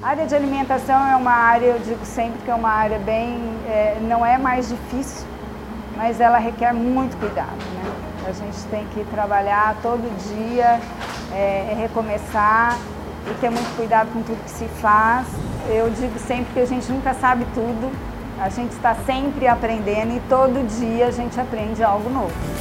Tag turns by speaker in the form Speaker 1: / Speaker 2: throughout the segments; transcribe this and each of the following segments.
Speaker 1: A área de alimentação é uma área, eu digo sempre que é uma área bem, é, não é mais difícil, mas ela requer muito cuidado. Né? A gente tem que trabalhar todo dia, é, é recomeçar e ter muito cuidado com tudo que se faz. Eu digo sempre que a gente nunca sabe tudo, a gente está sempre aprendendo e todo dia a gente aprende algo novo.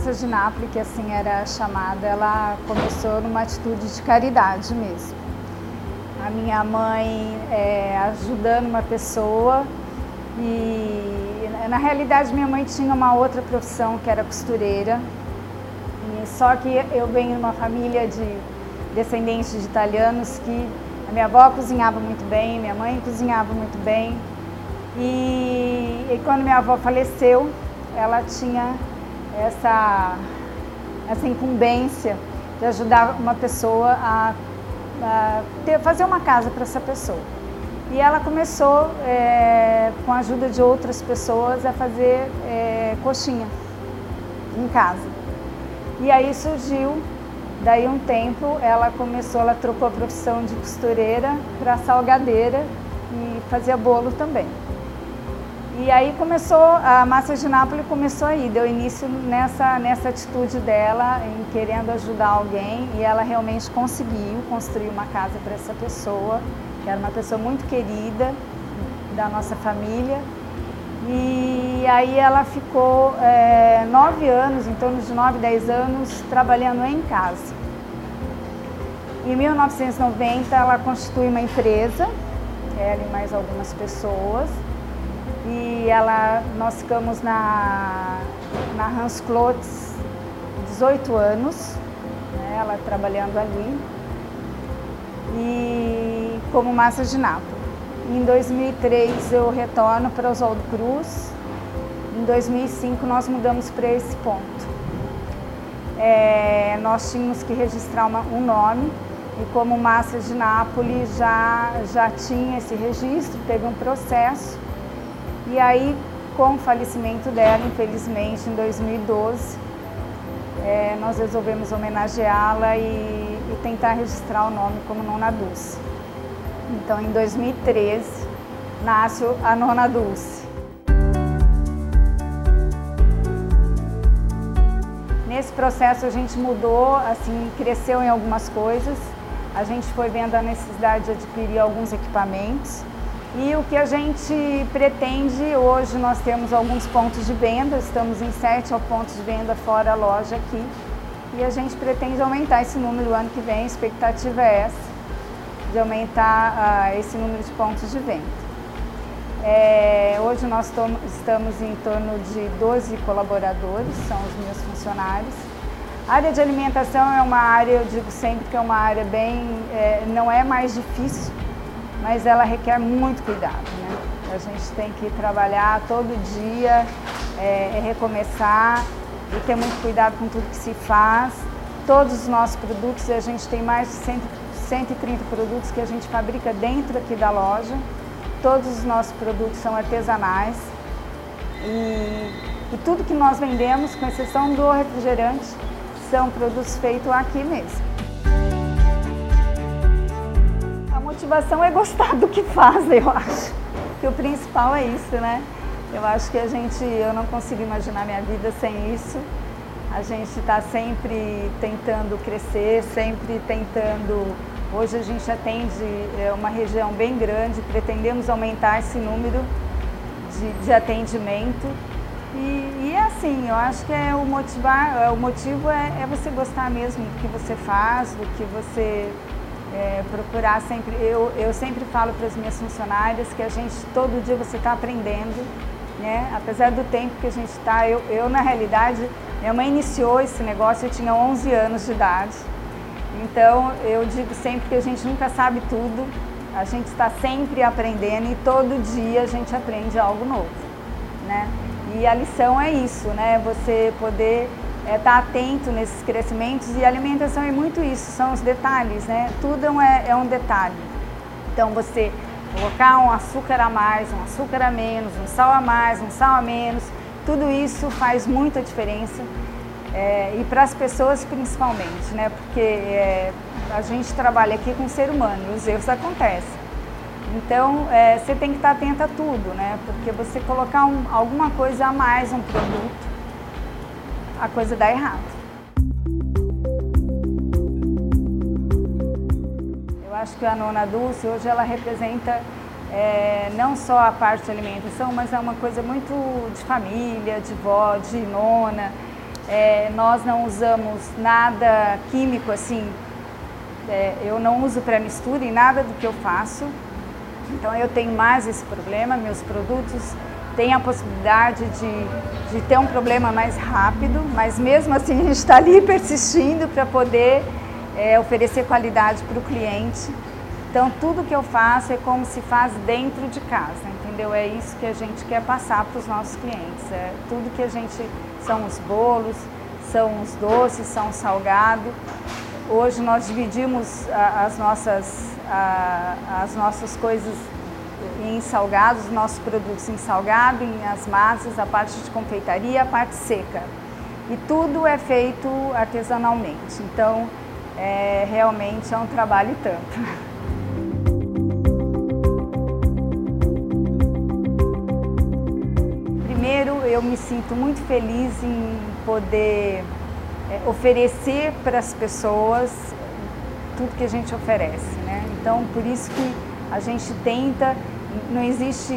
Speaker 1: Massa de Nápoles, que assim era chamada, ela começou numa atitude de caridade mesmo. A minha mãe é, ajudando uma pessoa e na realidade minha mãe tinha uma outra profissão que era costureira. E, só que eu venho de uma família de descendentes de italianos que a minha avó cozinhava muito bem, minha mãe cozinhava muito bem. E, e quando minha avó faleceu, ela tinha essa, essa incumbência de ajudar uma pessoa a, a ter, fazer uma casa para essa pessoa. E ela começou, é, com a ajuda de outras pessoas, a fazer é, coxinha em casa. E aí surgiu, daí um tempo, ela começou, ela trocou a profissão de costureira para salgadeira e fazia bolo também. E aí começou, a Massa de Nápoles começou aí, deu início nessa, nessa atitude dela em querendo ajudar alguém e ela realmente conseguiu construir uma casa para essa pessoa, que era uma pessoa muito querida da nossa família. E aí ela ficou é, nove anos, em torno de nove, dez anos, trabalhando em casa. Em 1990 ela constitui uma empresa, ela e mais algumas pessoas, e ela, nós ficamos na, na Hans Klotz 18 anos, né, ela trabalhando ali, e como massa de napa. Em 2003 eu retorno para Oswaldo Cruz, em 2005 nós mudamos para esse ponto. É, nós tínhamos que registrar uma, um nome e como Massa de Nápoles já, já tinha esse registro, teve um processo e aí, com o falecimento dela, infelizmente, em 2012, é, nós resolvemos homenageá-la e, e, tentar registrar o nome como Nona Dulce. Então, em 2013, nasce a Nona Dulce. Nesse processo a gente mudou, assim, cresceu em algumas coisas. A gente foi vendo a necessidade de adquirir alguns equipamentos. E o que a gente pretende, hoje nós temos alguns pontos de venda, estamos em sete pontos de venda fora a loja aqui. E a gente pretende aumentar esse número ano que vem, a expectativa é essa, de aumentar uh, esse número de pontos de venda. É, hoje nós estamos em torno de 12 colaboradores, são os meus funcionários. A área de alimentação é uma área, eu digo sempre que é uma área bem, é, não é mais difícil mas ela requer muito cuidado. Né? A gente tem que trabalhar todo dia, é, é recomeçar e ter muito cuidado com tudo que se faz. Todos os nossos produtos, a gente tem mais de 100, 130 produtos que a gente fabrica dentro aqui da loja. Todos os nossos produtos são artesanais e, e tudo que nós vendemos, com exceção do refrigerante, são produtos feitos aqui mesmo. Motivação é gostar do que faz, eu acho. Que o principal é isso, né? Eu acho que a gente, eu não consigo imaginar minha vida sem isso. A gente está sempre tentando crescer, sempre tentando. Hoje a gente atende é, uma região bem grande, pretendemos aumentar esse número de, de atendimento. E, e, é assim, eu acho que é o motivar, é, o motivo é, é você gostar mesmo do que você faz, do que você é, procurar sempre, eu, eu sempre falo para as minhas funcionárias que a gente, todo dia você está aprendendo, né? Apesar do tempo que a gente está, eu, eu na realidade, minha mãe iniciou esse negócio, eu tinha 11 anos de idade, então eu digo sempre que a gente nunca sabe tudo, a gente está sempre aprendendo e todo dia a gente aprende algo novo, né? E a lição é isso, né? Você poder estar é, tá atento nesses crescimentos e alimentação é muito isso, são os detalhes, né? Tudo é, é um detalhe. Então você colocar um açúcar a mais, um açúcar a menos, um sal a mais, um sal a menos, tudo isso faz muita diferença é, e para as pessoas principalmente, né? Porque é, a gente trabalha aqui com o ser humano e os erros acontecem. Então é, você tem que estar atento a tudo, né? Porque você colocar um, alguma coisa a mais um produto, a coisa dá errado. Eu acho que a nona dulce hoje ela representa é, não só a parte de alimentação, mas é uma coisa muito de família, de vó, de nona. É, nós não usamos nada químico assim, é, eu não uso pré-mistura em nada do que eu faço, então eu tenho mais esse problema, meus produtos têm a possibilidade de, de ter um problema mais rápido, mas mesmo assim a gente está ali persistindo para poder é, oferecer qualidade para o cliente. Então tudo que eu faço é como se faz dentro de casa, entendeu? É isso que a gente quer passar para os nossos clientes. É tudo que a gente são os bolos, são os doces, são o salgado. Hoje nós dividimos as nossas, as nossas coisas em salgados, nossos produtos em salgado, em as massas, a parte de confeitaria, a parte seca. E tudo é feito artesanalmente. Então, é, realmente é um trabalho tanto. Primeiro, eu me sinto muito feliz em poder é, oferecer para as pessoas tudo que a gente oferece, né? Então, por isso que a gente tenta, não existe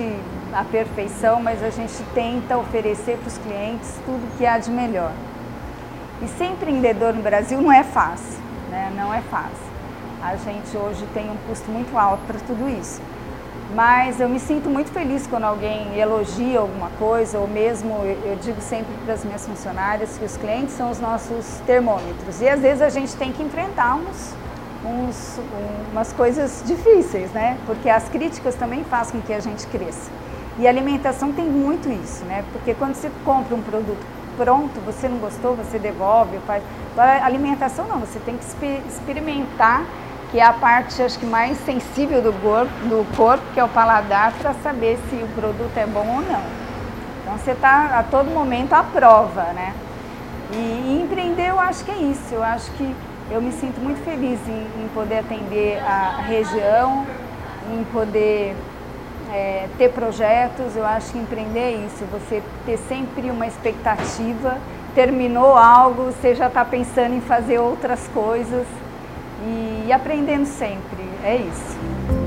Speaker 1: a perfeição, mas a gente tenta oferecer para os clientes tudo que há de melhor. E ser empreendedor no Brasil não é fácil, né? Não é fácil. A gente hoje tem um custo muito alto para tudo isso. Mas eu me sinto muito feliz quando alguém elogia alguma coisa, ou mesmo eu digo sempre para as minhas funcionárias que os clientes são os nossos termômetros. E às vezes a gente tem que enfrentar uns, uns, umas coisas difíceis, né? Porque as críticas também fazem com que a gente cresça. E a alimentação tem muito isso, né? Porque quando você compra um produto pronto, você não gostou, você devolve, faz. Agora, a alimentação não, você tem que experimentar que é a parte acho que mais sensível do corpo, do corpo que é o paladar, para saber se o produto é bom ou não. Então você está a todo momento à prova, né? E, empreender eu acho que é isso, eu acho que eu me sinto muito feliz em, em poder atender a região, em poder é, ter projetos, eu acho que empreender é isso, você ter sempre uma expectativa, terminou algo, você já está pensando em fazer outras coisas e aprendendo sempre, é isso.